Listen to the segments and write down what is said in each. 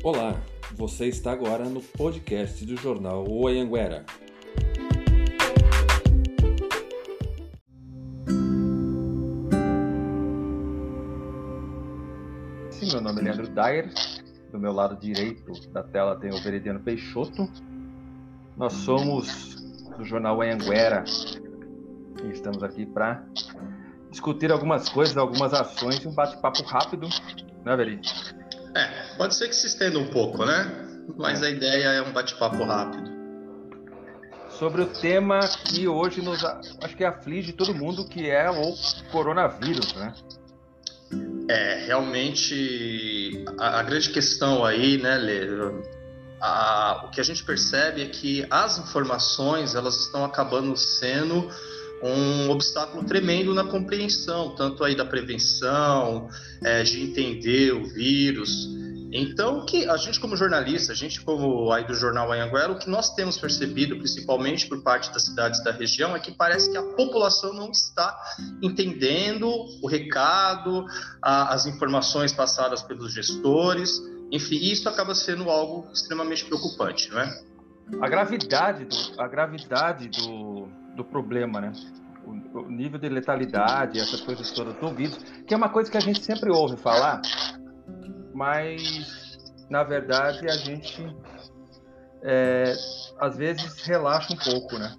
Olá, você está agora no podcast do jornal O Anhanguera. Sim, meu nome é Leandro Dyer. Do meu lado direito da tela tem o Veridiano Peixoto. Nós somos do jornal Anhanguera e estamos aqui para discutir algumas coisas, algumas ações e um bate-papo rápido, né, Veri? É, pode ser que se estenda um pouco, né? Mas a ideia é um bate-papo rápido. Sobre o tema que hoje nos acho que aflige todo mundo, que é o coronavírus, né? É, realmente a, a grande questão aí, né, Lê, a, o que a gente percebe é que as informações elas estão acabando sendo um obstáculo tremendo na compreensão, tanto aí da prevenção, é, de entender o vírus. Então, que a gente como jornalista, a gente como aí do jornal Anhanguera, o que nós temos percebido, principalmente por parte das cidades da região, é que parece que a população não está entendendo o recado, a, as informações passadas pelos gestores. Enfim, isso acaba sendo algo extremamente preocupante, não é? A gravidade do, a gravidade do, do problema, né? O, nível de letalidade, essas coisas todas do vírus, que é uma coisa que a gente sempre ouve falar, mas na verdade a gente é, às vezes relaxa um pouco, né?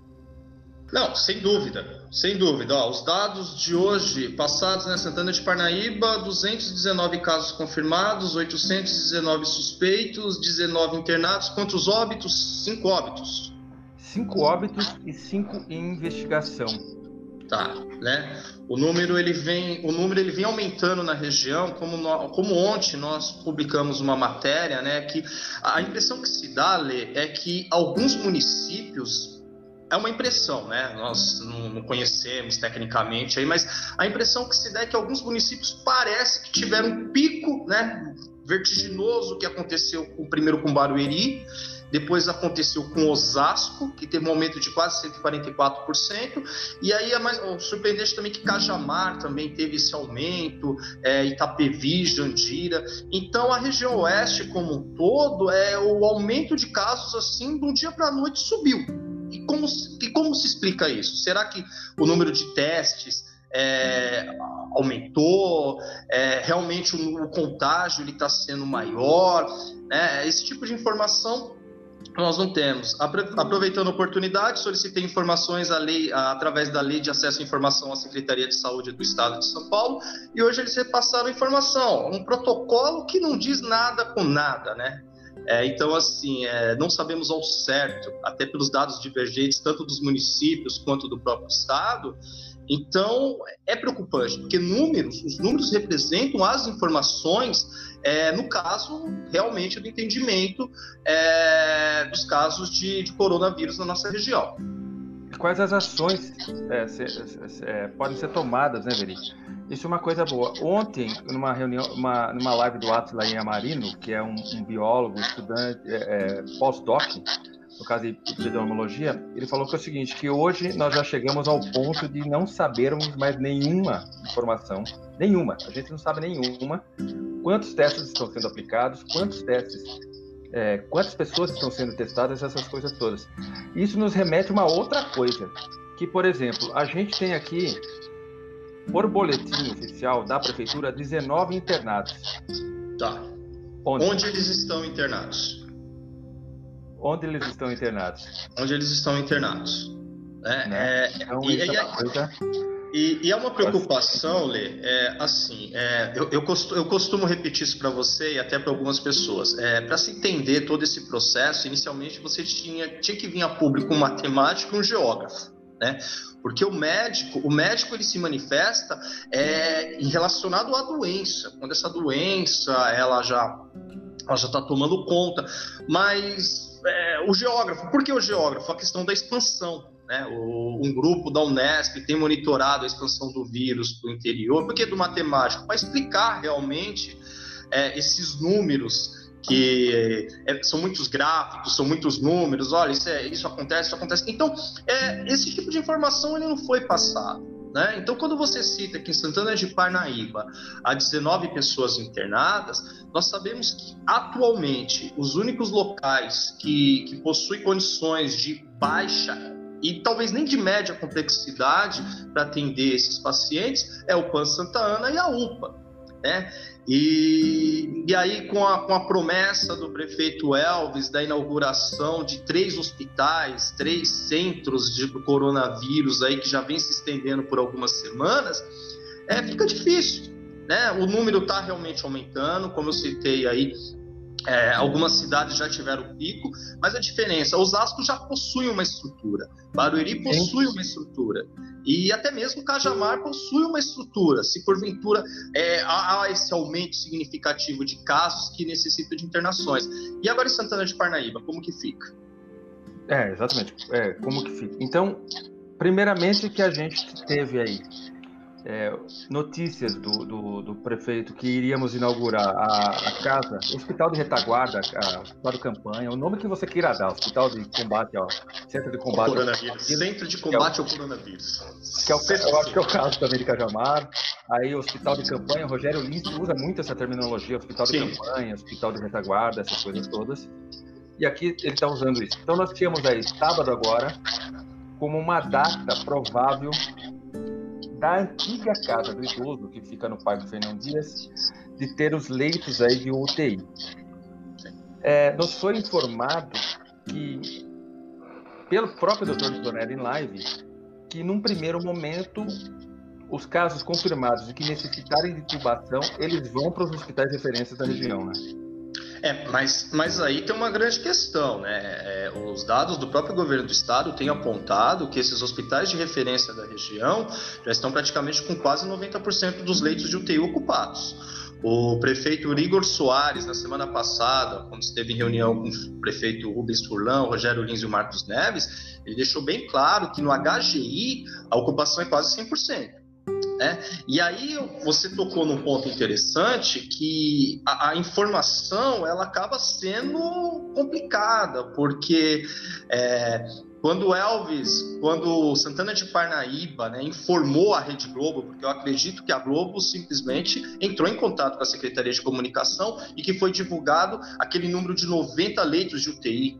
Não, sem dúvida, sem dúvida. Ó, os dados de hoje, passados na né, Santana de Parnaíba, 219 casos confirmados, 819 suspeitos, 19 internados. Quantos óbitos? Cinco óbitos. Cinco óbitos e cinco em investigação. Tá, né? O número ele vem, o número ele vem aumentando na região, como, no, como ontem nós publicamos uma matéria, né? Que a impressão que se dá, Lê, é que alguns municípios é uma impressão, né? Nós não, não, conhecemos tecnicamente aí, mas a impressão que se dá é que alguns municípios parece que tiveram um pico, né? Vertiginoso que aconteceu com, primeiro com Barueri, depois aconteceu com Osasco, que teve um aumento de quase 144%, e aí é mais, surpreendente também que Cajamar também teve esse aumento, é, Itapevi, Jandira. Então a região oeste como um todo, é o aumento de casos assim de um dia para a noite subiu. E como, e como se explica isso? Será que o número de testes é, aumentou? É, realmente o, o contágio está sendo maior? Né? Esse tipo de informação nós não temos. Aproveitando a oportunidade, solicitei informações lei, através da Lei de Acesso à Informação à Secretaria de Saúde do Estado de São Paulo e hoje eles repassaram informação, um protocolo que não diz nada com nada, né? É, então, assim, é, não sabemos ao certo, até pelos dados divergentes, tanto dos municípios quanto do próprio Estado. Então, é preocupante, porque números, os números representam as informações, é, no caso, realmente, do entendimento é, dos casos de, de, coronavírus na nossa região. Quais as ações é, se, é, podem ser tomadas, né, Veri? Isso é uma coisa boa. Ontem, numa reunião, uma, numa live do Atila Amarino, que é um, um biólogo, estudante, é, é, pós-doc, no caso de epidemiologia, ele falou que é o seguinte, que hoje nós já chegamos ao ponto de não sabermos mais nenhuma informação, nenhuma, a gente não sabe nenhuma, quantos testes estão sendo aplicados, quantos testes, é, quantas pessoas estão sendo testadas, essas coisas todas. Isso nos remete a uma outra coisa, que, por exemplo, a gente tem aqui por boletim oficial da prefeitura, 19 internados. Tá. Onde? Onde eles estão internados? Onde eles estão internados? Onde eles estão internados. É, né? é, então, e, é coisa... e, e, é uma preocupação, Lê, é, assim, é, eu, eu, costumo, eu, costumo, repetir isso para você e até para algumas pessoas. É, para se entender todo esse processo, inicialmente você tinha, tinha que vir a público um matemático e um geógrafo. Né? Porque o médico, o médico ele se manifesta é, relacionado à doença, quando essa doença ela já ela já está tomando conta, mas é, o geógrafo, por que o geógrafo? A questão da expansão. Né? O, um grupo da Unesp tem monitorado a expansão do vírus para o interior, por que do matemático? Para explicar realmente é, esses números que é, são muitos gráficos, são muitos números, olha, isso, é, isso acontece, isso acontece. Então, é, esse tipo de informação ele não foi passado. Né? Então, quando você cita que em Santana de Parnaíba há 19 pessoas internadas, nós sabemos que atualmente os únicos locais que, que possuem condições de baixa e talvez nem de média complexidade para atender esses pacientes é o PAN Santa Ana e a UPA. Né? E, e aí, com a, com a promessa do prefeito Elvis da inauguração de três hospitais, três centros de coronavírus aí que já vem se estendendo por algumas semanas, é, fica difícil. Né? O número está realmente aumentando, como eu citei aí, é, algumas cidades já tiveram pico, mas a diferença, Osasco já possui uma estrutura, Barueri possui uma estrutura, e até mesmo Cajamar possui uma estrutura, se porventura é, há, esse aumento significativo de casos que necessitam de internações. E agora em Santana de Parnaíba, como que fica? É, exatamente, é, como que fica. Então, primeiramente que a gente teve aí é, notícias do, do, do, prefeito que iríamos inaugurar a, a, casa, Hospital de Retaguarda, a, Hospital de Campanha, o nome que você queira dar, Hospital de Combate ao Centro de Combate ao Coronavírus. Centro de Combate ao Coronavírus. Que é o, eu acho que é o caso também de Cajamar. Aí, Hospital de Campanha, Rogério Lins usa muito essa terminologia, Hospital de Sim. Campanha, Hospital de Retaguarda, essas coisas todas. E aqui ele está usando isso. Então, nós tínhamos aí, sábado agora, como uma data provável da antiga casa do idoso, que fica no Parque Fernão Dias, de ter os leitos aí de UTI. É, nos foi informado que, pelo próprio Dr. Donelli em live, que num primeiro momento os casos confirmados de que necessitarem de intubação, eles vão para os hospitais de referência da região, né? É, mas, mas aí tem uma grande questão, né? É, os dados do próprio governo do estado têm apontado que esses hospitais de referência da região já estão praticamente com quase 90% dos leitos de UTI ocupados. O prefeito Igor Soares, na semana passada, quando esteve em reunião com o prefeito Rubens Furlan, o Rogério Lins e o Marcos Neves, ele deixou bem claro que no HGI a ocupação é quase 100%. Né? E aí você tocou num ponto interessante que a, a, informação ela acaba sendo complicada, porque é, quando Elvis, quando Santana de Parnaíba né, informou a Rede Globo, porque eu acredito que a Globo simplesmente entrou em contato com a Secretaria de Comunicação e que foi divulgado aquele número de 90 leitos de UTI.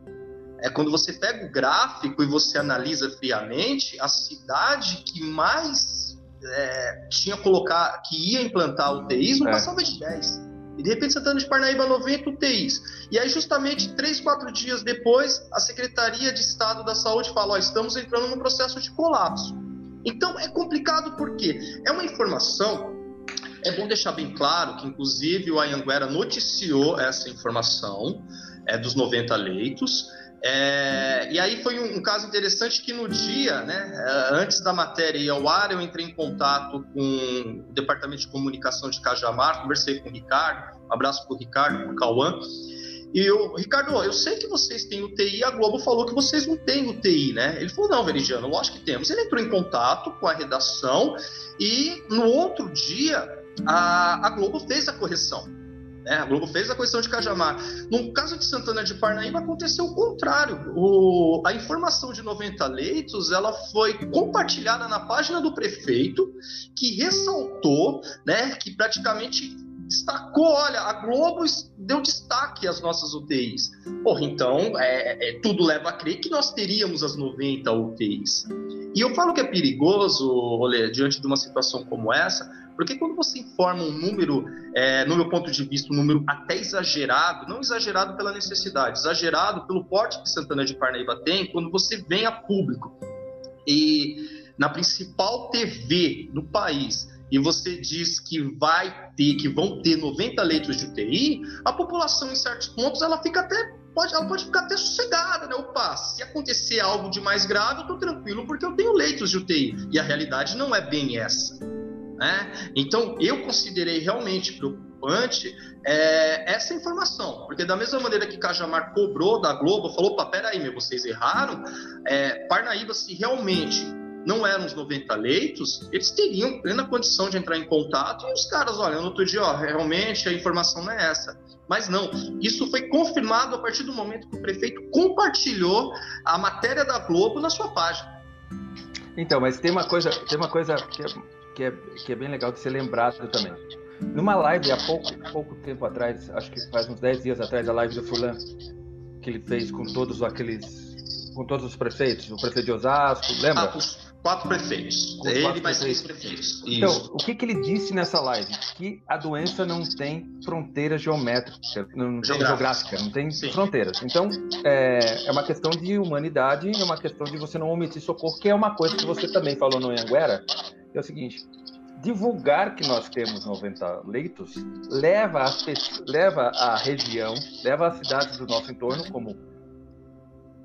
É quando você pega o gráfico e você analisa friamente, a cidade que mais é, tinha colocar que ia implantar UTIs, não é. passava de 10. E de repente Santana de Parnaíba 90 UTIs. E aí, justamente, três, quatro dias depois, a Secretaria de Estado da Saúde falou: estamos entrando num processo de colapso. Então é complicado porque é uma informação. É bom deixar bem claro que, inclusive, o Ayanguera noticiou essa informação é, dos 90 leitos. É, e aí foi um, um, caso interessante que no dia, né, é, antes da matéria ir ao ar, eu entrei em contato com o Departamento de Comunicação de Cajamar, conversei com o Ricardo, um abraço para o Ricardo, para o Cauã, e eu, Ricardo, eu sei que vocês têm UTI, a Globo falou que vocês não têm UTI, né? Ele falou, não, Veridiano, lógico que temos. Ele entrou em contato com a redação e no outro dia a, a Globo fez a correção. É, a Globo fez a questão de Cajamar. No caso de Santana de Parnaíba, aconteceu o contrário. O, a informação de 90 leitos ela foi compartilhada na página do prefeito, que ressaltou né, que praticamente destacou, olha, a Globo deu destaque às nossas UTIs. Porra, então, é, é, tudo leva a crer que nós teríamos as 90 UTIs. E eu falo que é perigoso, Olê, diante de uma situação como essa, porque quando você informa um número, é, no meu ponto de vista, um número até exagerado, não exagerado pela necessidade, exagerado pelo porte que Santana de Parnaíba tem, quando você vem a público e na principal TV do país e você diz que vai ter, que vão ter 90 leitos de UTI, a população em certos pontos ela fica até pode, ela pode ficar até sossegada, né? Opa, se acontecer algo de mais grave, eu tô tranquilo porque eu tenho leitos de UTI. E a realidade não é bem essa. Né? Então, eu considerei realmente preocupante é, essa informação, porque da mesma maneira que Cajamar cobrou da Globo, falou: opa, peraí, meu, vocês erraram, é, Parnaíba, se realmente não eram os 90 leitos, eles teriam plena condição de entrar em contato e os caras, olha, no outro dia, ó, realmente a informação não é essa. Mas não, isso foi confirmado a partir do momento que o prefeito compartilhou a matéria da Globo na sua página. Então, mas tem uma coisa, tem uma coisa que é, que é, que é bem legal de ser lembrado também. Numa live há pouco, pouco tempo atrás, acho que faz uns 10 dias atrás, a live do Furlan, que ele fez com todos aqueles. com todos os prefeitos, o prefeito de Osasco, lembra? Ah, os quatro prefeitos. Os Ele quatro mais três prefeitos. Então, Isso. o que, que ele disse nessa live? Que a doença não tem fronteira geométrica, não tem Geográfica. geográfica, não tem Sim. fronteiras. Então, é, é uma questão de humanidade, é uma questão de você não omitir socorro, que é uma coisa que você também falou no Anhanguera, que é o seguinte, divulgar que nós temos 90 leitos leva, pessoas- leva a região, leva as cidades do nosso entorno, como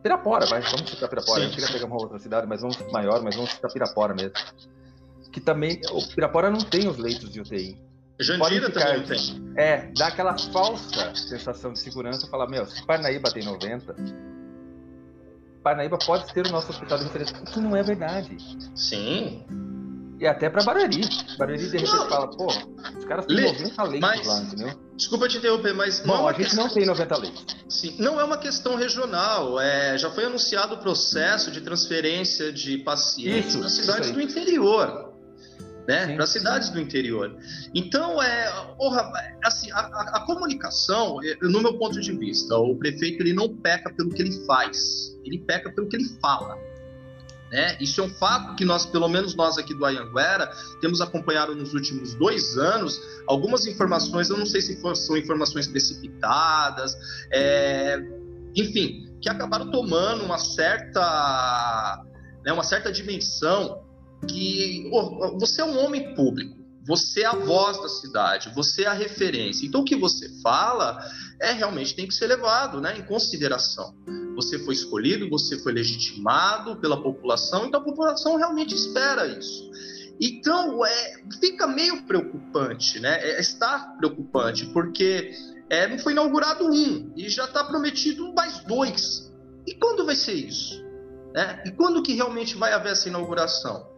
Pirapora, vai, vamos citar Pirapora, Sim. não chega a pegar uma outra cidade, mas vamos maior, mas vamos citar Pirapora mesmo. Que também, o Pirapora não tem os leitos de UTI. Jandira ficar- também não tem. É, dá aquela falsa sensação de segurança, falar, meu, se Parnaíba tem 90, Parnaíba pode ser o nosso hospital de referência. Isso não é verdade. Sim. E até pra Barueri. Barueri de repente Não. fala, pô, os caras têm Lê, 90 leitos mas- lá, entendeu? Desculpa te interromper, mas não, é Bom, uma a gente questão- não tem 90 leitos. Sim, não é uma questão regional. É, já foi anunciado o processo de transferência de pacientes Isso, para cidades do interior. Né? Sim. Para cidades do interior. Então, é, porra, assim, a, a- a comunicação, é, no meu ponto de vista, o prefeito ele não peca pelo que ele faz, ele peca pelo que ele fala. Né? Isso é um fato que nós, pelo menos nós aqui do Ayanguera, temos acompanhado nos últimos dois anos algumas informações, eu não sei se são informações precipitadas, é, enfim, que acabaram tomando uma certa, né, uma certa dimensão que ô, você é um homem público, você é a voz da cidade, você é a referência. Então o que você fala é realmente tem que ser levado, né, em consideração. Você foi escolhido, você foi legitimado pela população, então a população realmente espera isso. Então, é, fica meio preocupante, né? É, está preocupante, porque é, não foi inaugurado um e já está prometido mais dois. E quando vai ser isso? Né? E quando que realmente vai haver essa inauguração?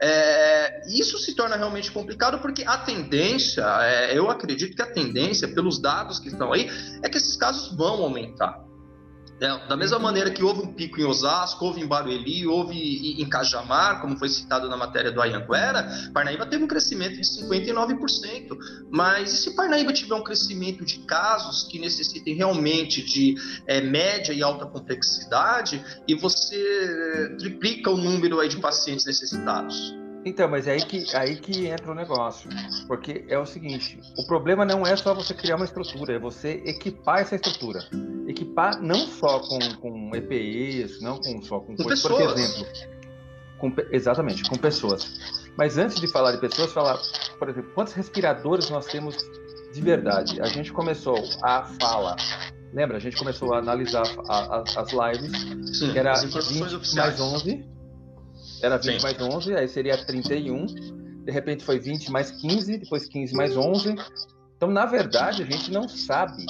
É, isso se torna realmente complicado porque a tendência, é, eu acredito que a tendência, pelos dados que estão aí, é que esses casos vão aumentar. Né? Da mesma maneira que houve um pico em Osasco, houve em Barueri, houve em em Cajamar, como foi citado na matéria do Ayanguera, Parnaíba teve um crescimento de 59%. Mas e se Parnaíba tiver um crescimento de casos que necessitem realmente de é, média e alta complexidade e você é, triplica o número aí de pacientes necessitados? Então, mas é aí que, aí que entra o negócio. Porque é o seguinte: o problema não é só você criar uma estrutura, é você equipar essa estrutura. Equipar não só com, com EPIs, não com, só com, Com coisas, por exemplo. Com, exatamente, com pessoas. Mas antes de falar de pessoas, falar, por exemplo, quantos respiradores nós temos de verdade? A gente começou a fala. Lembra? A gente começou a analisar a- a- as lives Sim, que era as 20 informações oficiais. mais 11. Era 20 Sim. mais 11, aí seria 31. De repente foi 20 mais 15, depois 15 mais 11. Então, na verdade, a gente não sabe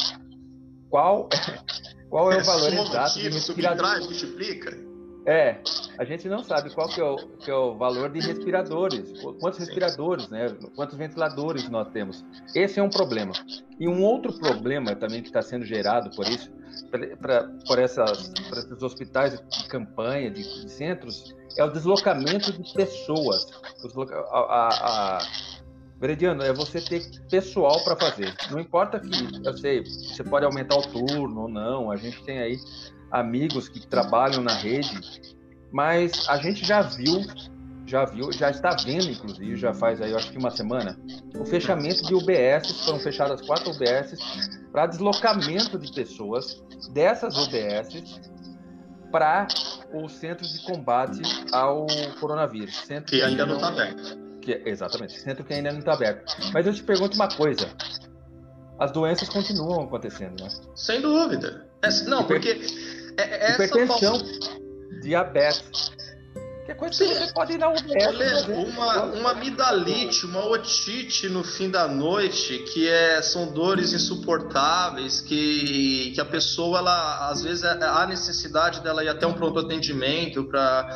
qual, qual é o valor exato respirador. subtrai, multiplica. É, a gente não sabe qual que é o, que é o valor de respiradores, quantos respiradores, né? Quantos ventiladores nós temos. Esse é um problema. E um outro problema também que está sendo gerado por isso, pra- por, essas, por esses hospitais de campanha, de, de centros, é o deslocamento de pessoas. Desloca- a, a, a- é você ter pessoal para fazer. Não importa que, eu sei, você pode aumentar o turno ou não, a gente tem aí amigos que trabalham na rede, mas a gente já viu, já viu, já está vendo, inclusive, já faz aí, eu acho que uma semana, o fechamento de UBS, foram fechadas quatro UBS para deslocamento de pessoas dessas UBS para o centro de combate ao coronavírus. Centro Que ainda não está aberto. que- exatamente, centro que ainda não está aberto. Mas eu te pergunto uma coisa: as doenças continuam acontecendo, né? Sem dúvida. Não, porque é, é essa Hipertensão, falsa- diabetes, que é coisa Sim. que você pode ir na UBS. Olha, uma, uma amidalite, uma otite no fim da noite, que é, são dores insuportáveis, que, que a pessoa, ela, às vezes, há necessidade dela ir até um pronto atendimento para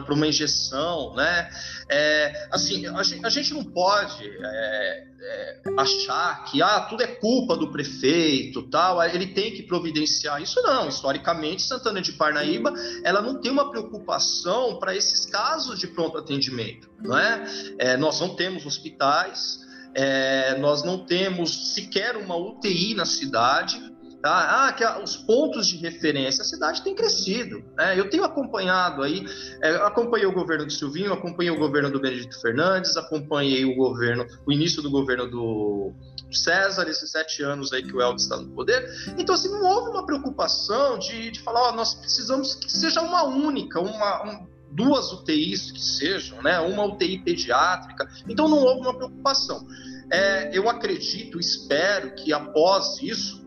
para uma injeção, né? É, assim, a gente, a gente não pode é, é, achar que ah, tudo é culpa do prefeito, tal, ele tem que providenciar isso não. Historicamente, Santana de Parnaíba, ela não tem uma preocupação para esses casos de pronto atendimento, não é? é nós não temos hospitais, é, nós não temos sequer uma UTI na cidade, Tá? Ah, que os pontos de referência, a cidade tem crescido. Né? Eu tenho acompanhado aí, é, acompanhei o governo do Silvinho, acompanhei o governo do Benedito Fernandes, acompanhei o governo, o início do governo do César, esses sete anos aí que o Helder está no poder. Então, assim, não houve uma preocupação de, de falar, ó, nós precisamos que seja uma única, uma, um, duas UTIs que sejam, né? Uma UTI pediátrica. Então, não houve uma preocupação. É, eu acredito, espero que após isso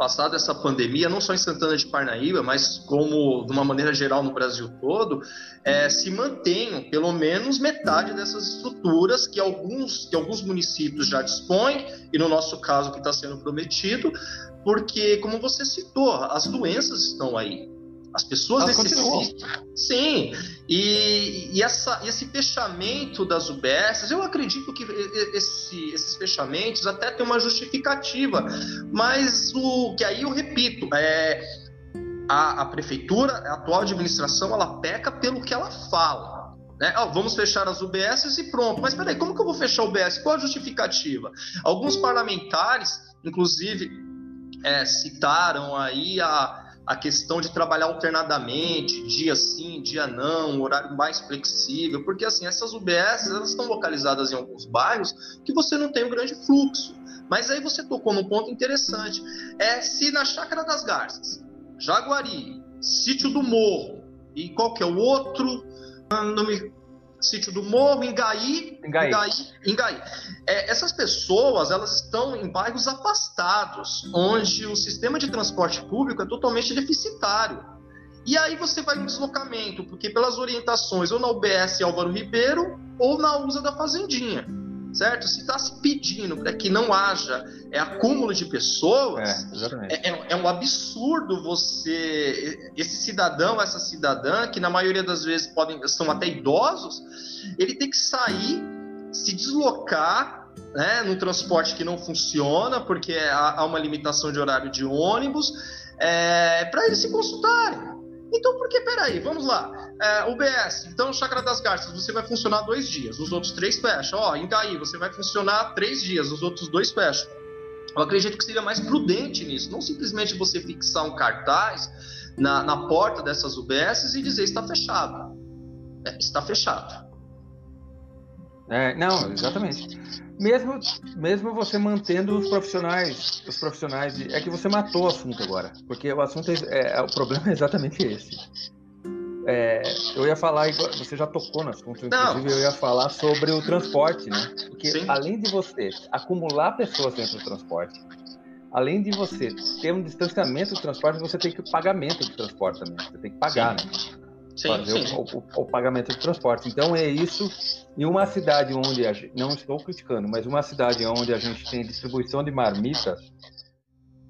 passada essa pandemia, não só em Santana de Parnaíba, mas como de uma maneira geral no Brasil todo, é, se mantenham pelo menos metade dessas estruturas que alguns, que alguns municípios já dispõem, e no nosso caso que está sendo prometido, porque, como você citou, as doenças estão aí. As pessoas Elas necessitam. Sim. E, e essa, esse fechamento das UBSs, eu acredito que esse, esses fechamentos até tem uma justificativa. Mas o que aí eu repito, é, a, a prefeitura, a atual administração, ela peca pelo que ela fala. Né? Oh, vamos fechar as UBSs e pronto. Mas peraí, como que eu vou fechar a UBS? Qual a justificativa? Alguns parlamentares, inclusive, é, citaram aí a, a questão de trabalhar alternadamente, dia sim, dia não, um horário mais flexível, porque assim, essas UBS elas estão localizadas em alguns bairros que você não tem um grande fluxo. Mas aí você tocou num ponto interessante. É se na Chácara das Garças, Jaguari, Sítio do Morro e qual que é o outro? Não me Sítio do Morro, Ingaí, Ingaí, Ingaí, Ingaí. É, essas pessoas elas estão em bairros afastados, onde o sistema de transporte público é totalmente deficitário. E aí você vai no deslocamento, porque pelas orientações ou na UBS Álvaro Ribeiro ou na USA da Fazendinha certo? Se está se pedindo para que não haja é, acúmulo de pessoas, é, é, é, é, um absurdo você, esse cidadão, essa cidadã, que na maioria das vezes podem, são até idosos, ele tem que sair, se deslocar, né, num transporte que não funciona, porque há, há uma limitação de horário de ônibus, é, para eles se consultarem. Então, por que, peraí, vamos lá. É, UBS, então, Chácara das Garças, você vai funcionar dois dias, os outros três fecham. Ó, em você vai funcionar três dias, os outros dois fecham. Eu acredito que seria mais prudente nisso, não simplesmente você fixar um cartaz na, na porta dessas UBSs e dizer está fechado. É, está fechado. É, não, exatamente. Mesmo, mesmo você mantendo os profissionais, os profissionais, de, é que você matou o assunto agora, porque o assunto é, é o problema é exatamente esse. É, eu ia falar, você já tocou no assunto, inclusive Não. eu ia falar sobre o transporte, né? Porque Sim. além de você acumular pessoas dentro do transporte, além de você ter um distanciamento do transporte, você tem que pagamento do transporte também. Você tem que pagar, sim. né? Sim, fazer sim. O, o, o, pagamento de transporte. Então é isso. Em uma cidade onde a gente, não estou criticando, mas uma cidade onde a gente tem distribuição de marmitas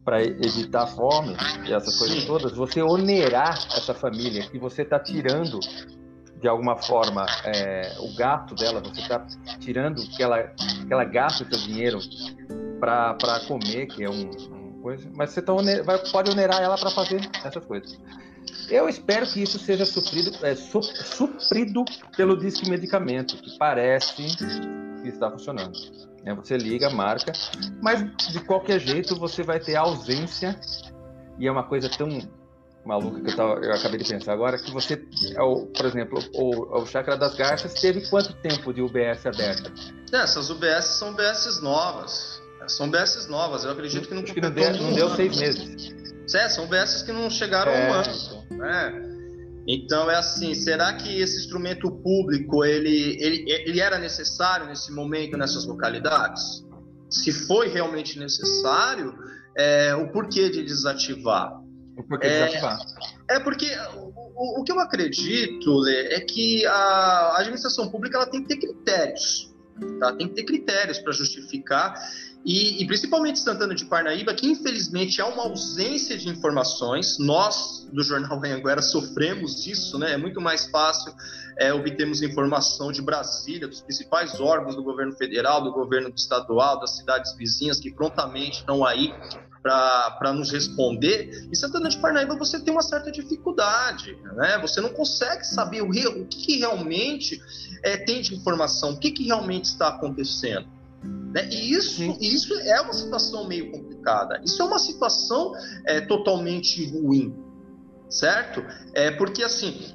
para evitar fome e essas coisas todas, você onerar essa família que você está tirando de alguma forma é, o gato dela, você está tirando que ela, que ela gasta seu dinheiro para comer, que é um, um, coisa, mas você tá vai, pode onerar ela para fazer essas coisas. Eu espero que isso seja suprido, é, su, suprido pelo disque medicamento, que parece que está funcionando. É, você liga, marca, mas de qualquer jeito você vai ter ausência, e é uma coisa tão maluca que eu, tava, eu acabei de pensar agora, que você, é por exemplo, o, o Chakra das Garças teve quanto tempo de UBS aberta? É, essas UBS são UBS novas. São UBS novas, eu acredito que não, que não, deu, não deu seis meses. É, são UBSs que não chegaram é. a um ano. Né? Então é assim, será que esse instrumento público ele, ele, ele era necessário nesse momento nessas localidades? Se foi realmente necessário, é, o porquê de desativar? O porquê de é, desativar? É porque o, o, que eu acredito Lê, é que a administração pública ela tem que ter critérios. Tá? Tem que ter critérios para justificar e, e, principalmente Santana de Parnaíba, que infelizmente há uma ausência de informações. Nós, do Jornal Anhanguera, sofremos isso, né? É muito mais fácil é, obtermos informação de Brasília, dos principais órgãos do governo federal, do governo estadual, das cidades vizinhas, que prontamente estão aí para nos responder. Em Santana de Parnaíba você tem uma certa dificuldade, né? Você não consegue saber o, o que, que realmente é, tem de informação, o que, que realmente está acontecendo. Né? E isso, isso é uma situação meio complicada. Isso é uma situação é, totalmente ruim, certo? É porque assim,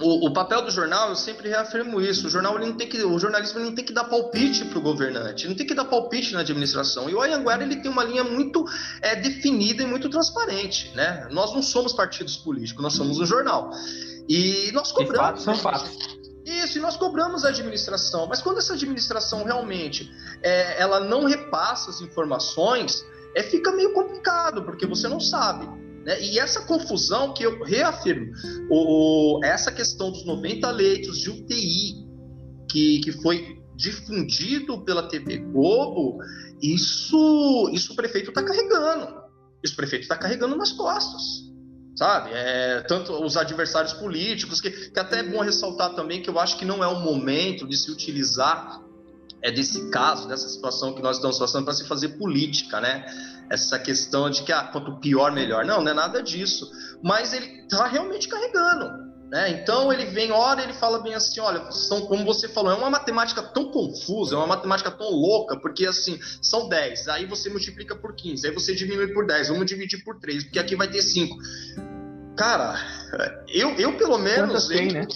o, o, papel do jornal, eu sempre reafirmo isso. O jornal ele não tem que, o jornalismo não tem que dar palpite para o governante, não tem que dar palpite na administração. E o Anhanguera ele tem uma linha muito é, definida e muito transparente, né? Nós não somos partidos políticos, nós somos um jornal. E nós cobramos. E fatos são fatos. Isso, e nós cobramos a administração, mas quando essa administração realmente é, ela não repassa as informações, é, fica meio complicado, porque você não sabe. Né? E essa confusão que eu reafirmo, o, essa questão dos 90 leitos de UTI que, que foi difundido pela TV Globo, isso, isso o prefeito está carregando. Isso o prefeito está carregando nas costas sabe? É, tanto os adversários políticos, que, que até é bom ressaltar também que eu acho que não é o momento de se utilizar é desse caso, dessa situação que nós estamos passando para se fazer política, né? Essa questão de que ah, quanto pior, melhor. Não, não é nada disso. Mas ele está realmente carregando. Né? Então ele vem, hora ele fala bem assim, olha, são como você falou, é uma matemática tão confusa, é uma matemática tão louca, porque assim, são 10, aí você multiplica por 15, aí você diminui por 10, vamos dividir por 3, porque aqui vai ter 5. Cara, eu, eu pelo menos. Tem, eu, né?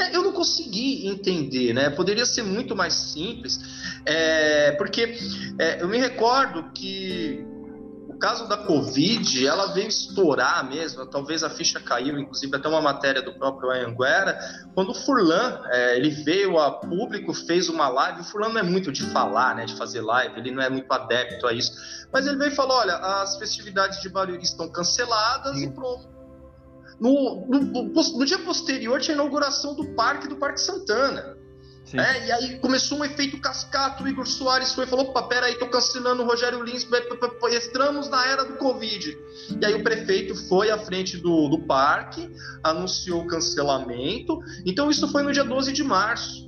É, eu não consegui entender, né? Poderia ser muito mais simples, é, porque é, eu me recordo que caso da Covid, ela veio estourar mesmo, talvez a ficha caiu, inclusive até uma matéria do próprio Anhanguera, quando o Furlan, é, ele veio a público, fez uma live, o Furlan não é muito de falar, né, de fazer live, ele não é muito adepto a isso, mas ele veio e falou, olha, as festividades de Barueri estão canceladas Sim. e pronto no, no, no, dia posterior tinha a inauguração do parque do Parque Santana. É, e aí começou um efeito cascata, o Igor Soares foi e falou, opa, peraí, tô cancelando o Rogério Lins, entramos na era do Covid. E aí o prefeito foi à frente do, do parque, anunciou o cancelamento, então isso foi no dia 12 de março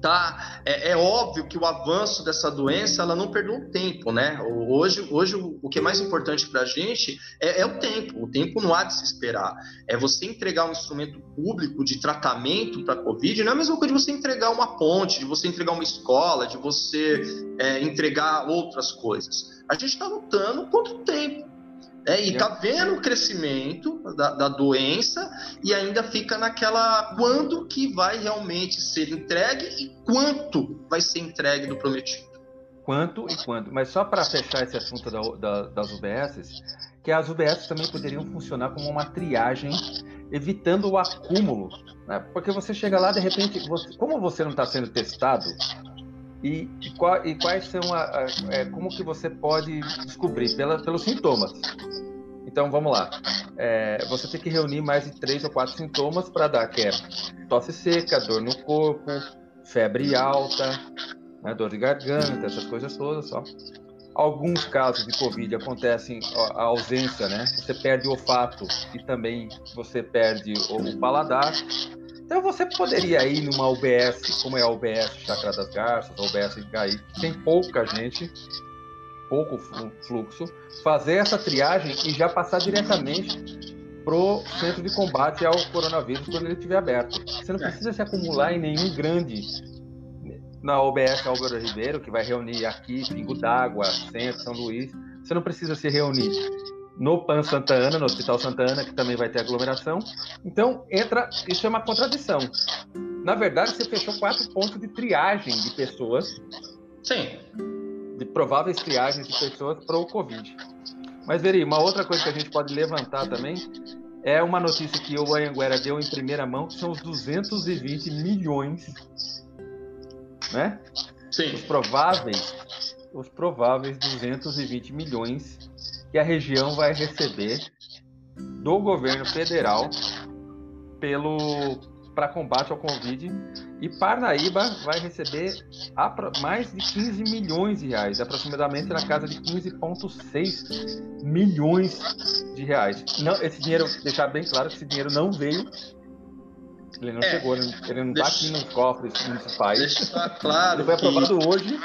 tá? É, é, óbvio que o avanço dessa doença ela não perdeu o tempo né? Hoje hoje o, que é mais importante para a gente é, é, o tempo. O tempo não há de se esperar. É você entregar um instrumento público de tratamento para a covid não é a mesma coisa de você entregar uma ponte de você entregar uma escola de você é, entregar outras coisas. A gente está lutando contra o tempo é, e tá vendo o crescimento da, da, doença e ainda fica naquela quando que vai realmente ser entregue e quanto vai ser entregue do prometido. Quanto e quando. Mas só para fechar esse assunto da, da, das UBSs, que as UBSs também poderiam funcionar como uma triagem, evitando o acúmulo. Né? Porque você chega lá, de repente, você, como você não está sendo testado, e, e, quais são a, a, é, como que você pode descobrir? Pela, pelos sintomas. Então vamos lá. É, você tem que reunir mais de três ou quatro sintomas para dar que é tosse seca dor no corpo febre alta né, dor de garganta essas coisas todas só. Alguns casos de covid acontecem a ausência né? Você perde o olfato e também você perde o paladar então você poderia ir numa UBS, como é a UBS Chacra das Garças, a UBS Gaí, tem pouca gente, pouco fluxo, fazer essa triagem e já passar diretamente pro centro de combate ao coronavírus quando ele estiver aberto. Você não precisa se acumular em nenhum grande na OBS Álvaro Ribeiro, que vai reunir aqui Pingo d'Água, Centro, São Luís. Você não precisa se reunir no PAN Santa Ana, no Hospital Santa Ana, que também vai ter aglomeração. Então, entra, isso é uma contradição. Na verdade, você fechou quatro pontos de triagem de pessoas. Sim. De prováveis triagens de pessoas para o Covid. Mas, Veri, uma outra coisa que a gente pode levantar também é uma notícia que o Anhanguera deu em primeira mão, que são os 220 milhões, né? Sim. Os prováveis, os prováveis 220 milhões que a região vai receber do governo federal pelo para combate ao Covid. E Parnaíba vai receber mais de 15 milhões de reais, aproximadamente na casa de 15,6 milhões de reais. Não, esse dinheiro, deixar bem claro que esse dinheiro não veio ele não é, chegou, ele não está aqui nos cofres municipais. Deixa claro. Ele foi aprovado que... hoje,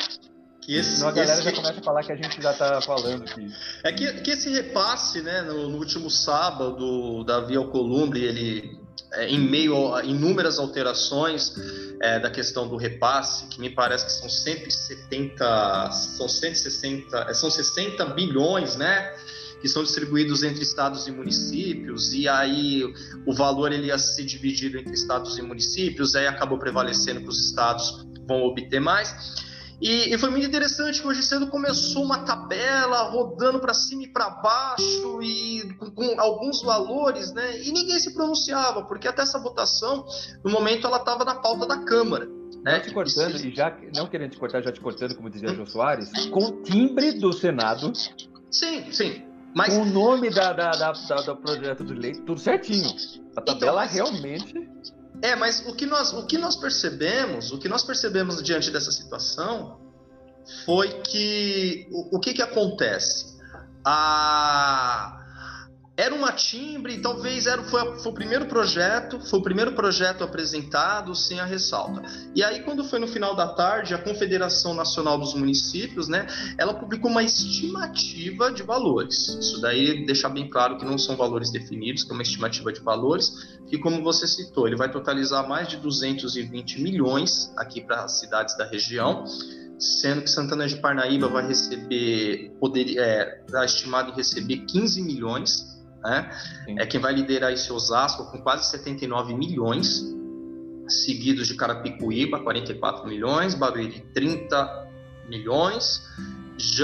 que esse, Senão a galera esse... já começa a falar que a gente já está falando aqui. É que, que esse repasse, né, no, no último sábado da Via Alcolumbre, ele, é, em meio a inúmeras alterações é, da questão do repasse, que me parece que são 170, são 160, é, são 60 bilhões, né? que são distribuídos entre estados e municípios, e aí o valor ele ia ser dividido entre estados e municípios, aí acabou prevalecendo que os estados vão obter mais. E, e, foi muito interessante que hoje cedo começou uma tabela rodando para cima e para baixo e com, com, alguns valores, né? E ninguém se pronunciava, porque até essa votação, no momento, ela estava na pauta da Câmara. Né? te cortando, e já não querendo te cortar, já te cortando, como dizia. Jô Soares, com timbre do Senado. Sim, sim. Mas... Com o nome da, da, da, da, do projeto de lei, tudo certinho. A então, tabela então, realmente. É, mas o que nós, o que nós percebemos, o que nós percebemos diante dessa situação foi que o, o que que acontece? A era uma timbre, talvez era, foi, foi, o primeiro projeto, foi o primeiro projeto apresentado sem a ressalta. E aí, quando foi no final da tarde, a Confederação Nacional dos Municípios, né, ela publicou uma estimativa de valores. Isso daí deixa bem claro que não são valores definidos, que é uma estimativa de valores, que como você citou, ele vai totalizar mais de 220 milhões aqui para as cidades da região sendo que Santana de Parnaíba vai receber, poder, é, está estimado em receber 15 milhões, né? É quem vai liderar esse Osasco com quase 79 milhões, seguidos de Carapicuíba, 44 milhões, Barueri, 30 milhões,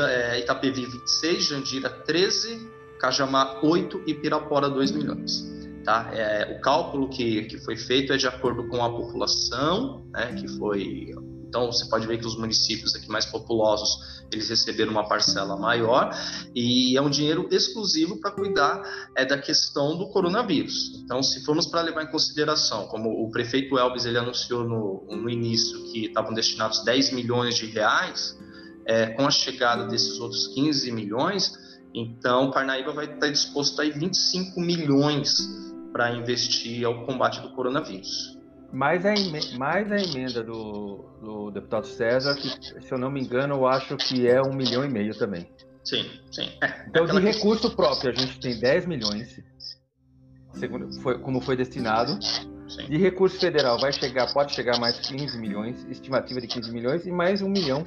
é, Itapevi, 26, Jandira, 13, Cajamar, 8 e Pirapora, 2 milhões. Tá? É, o cálculo que, que foi feito é de acordo com a população, né, que foi então você pode ver que os municípios aqui mais populosos eles receberam uma parcela maior e é um dinheiro exclusivo para cuidar é, da questão do coronavírus. Então, se formos para levar em consideração, como o prefeito Elvis ele anunciou no, no início que estavam destinados 10 milhões de reais, é, com a chegada desses outros 15 milhões, então Parnaíba vai estar disposto a ir 25 milhões para investir ao combate do coronavírus. Mais a, mais a emenda do, do deputado César, que, se eu não me engano, eu acho que é um milhão e meio também. Sim, sim. É, então, de recurso próprio, a gente tem 10 milhões, segundo, foi, como foi destinado. Sim. De recurso federal, vai chegar, pode chegar mais 15 milhões, estimativa de 15 milhões, e mais um milhão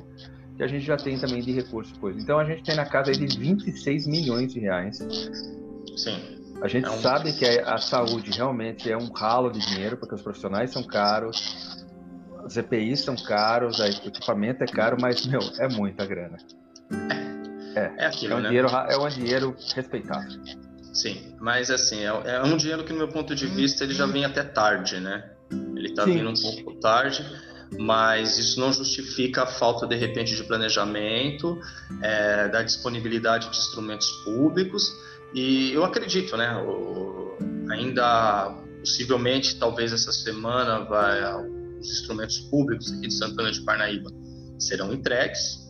que a gente já tem também de recurso. Pois. Então, a gente tem na casa de 26 milhões de reais. Sim. A gente é um... sabe que a saúde realmente é um ralo de dinheiro, porque os profissionais são caros, os EPIs são caros, o equipamento é caro, mas, meu, é muita grana. É, é, aquilo, é um né? dinheiro, é um dinheiro respeitável. Sim, mas assim, é, é, um dinheiro que, no meu ponto de vista, ele já vem até tarde, né? Ele está vindo um pouco tarde, mas isso não justifica a falta, de repente, de planejamento, é, da disponibilidade de instrumentos públicos e eu acredito, né? O, ainda possivelmente, talvez essa semana, vai, os instrumentos públicos aqui de Santana de Parnaíba serão entregues.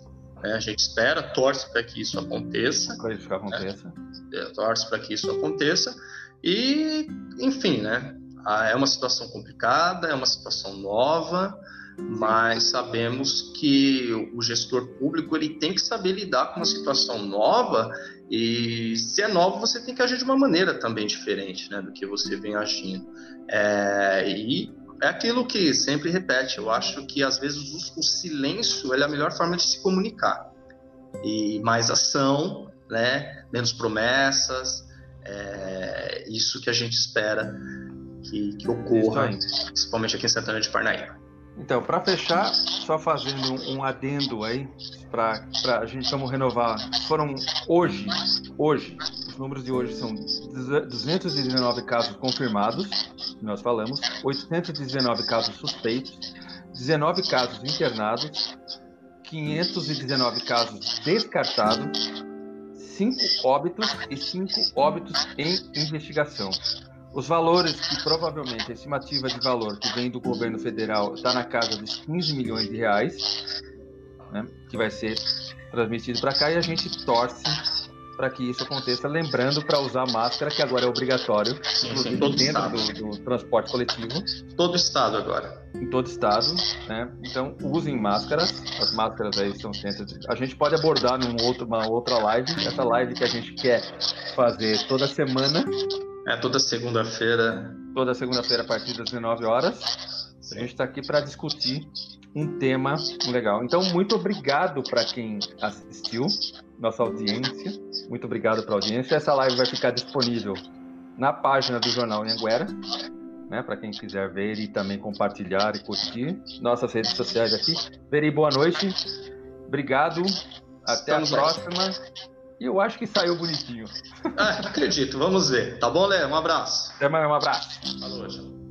Né? A gente espera, torce para que isso aconteça. Para que isso aconteça. Né? Torce para que isso aconteça. E, enfim, né? Ah, é uma situação complicada, é uma situação nova, mas sabemos que o gestor público ele tem que saber lidar com uma situação nova e se é novo, você tem que agir de uma maneira também diferente né, do que você vem agindo. É, e é aquilo que sempre repete, eu acho que às vezes o, o silêncio é a melhor forma de se comunicar. E mais ação, né, menos promessas, é isso que a gente espera que, que ocorra, principalmente aqui em Santana de Parnaíba. Então, para fechar, só fazendo um adendo aí, para a gente vamos renovar. Foram hoje, hoje, os números de hoje são 219 casos confirmados, nós falamos, 819 casos suspeitos, 19 casos internados, 519 casos descartados, 5 óbitos e 5 óbitos em investigação. Os valores que provavelmente a estimativa de valor que vem do governo federal está na casa dos 15 milhões de reais, né, que vai ser transmitido para cá e a gente torce para que isso aconteça, lembrando para usar máscara, que agora é obrigatório, inclusive todo dentro do, do transporte coletivo, Todo estado agora. em todo estado. Né? Então, usem máscaras, as máscaras aí estão sempre. A gente pode abordar num outro, uma outra live, essa live que a gente quer fazer toda semana, É toda segunda-feira. toda segunda-feira a partir das 19 horas. A gente está aqui para discutir um tema legal. Então, muito obrigado para quem assistiu, nossa audiência. Muito obrigado para a audiência. Essa live vai ficar disponível na página do Jornal Anhanguera, né, para quem quiser ver e também compartilhar e curtir. Nossas redes sociais aqui. Veri, boa noite. Obrigado. Até Estamos a próxima. E eu acho que saiu bonitinho. Ah, acredito, vamos ver. Tá bom, Léo? Um abraço. Até mais, um abraço. Falou, tchau.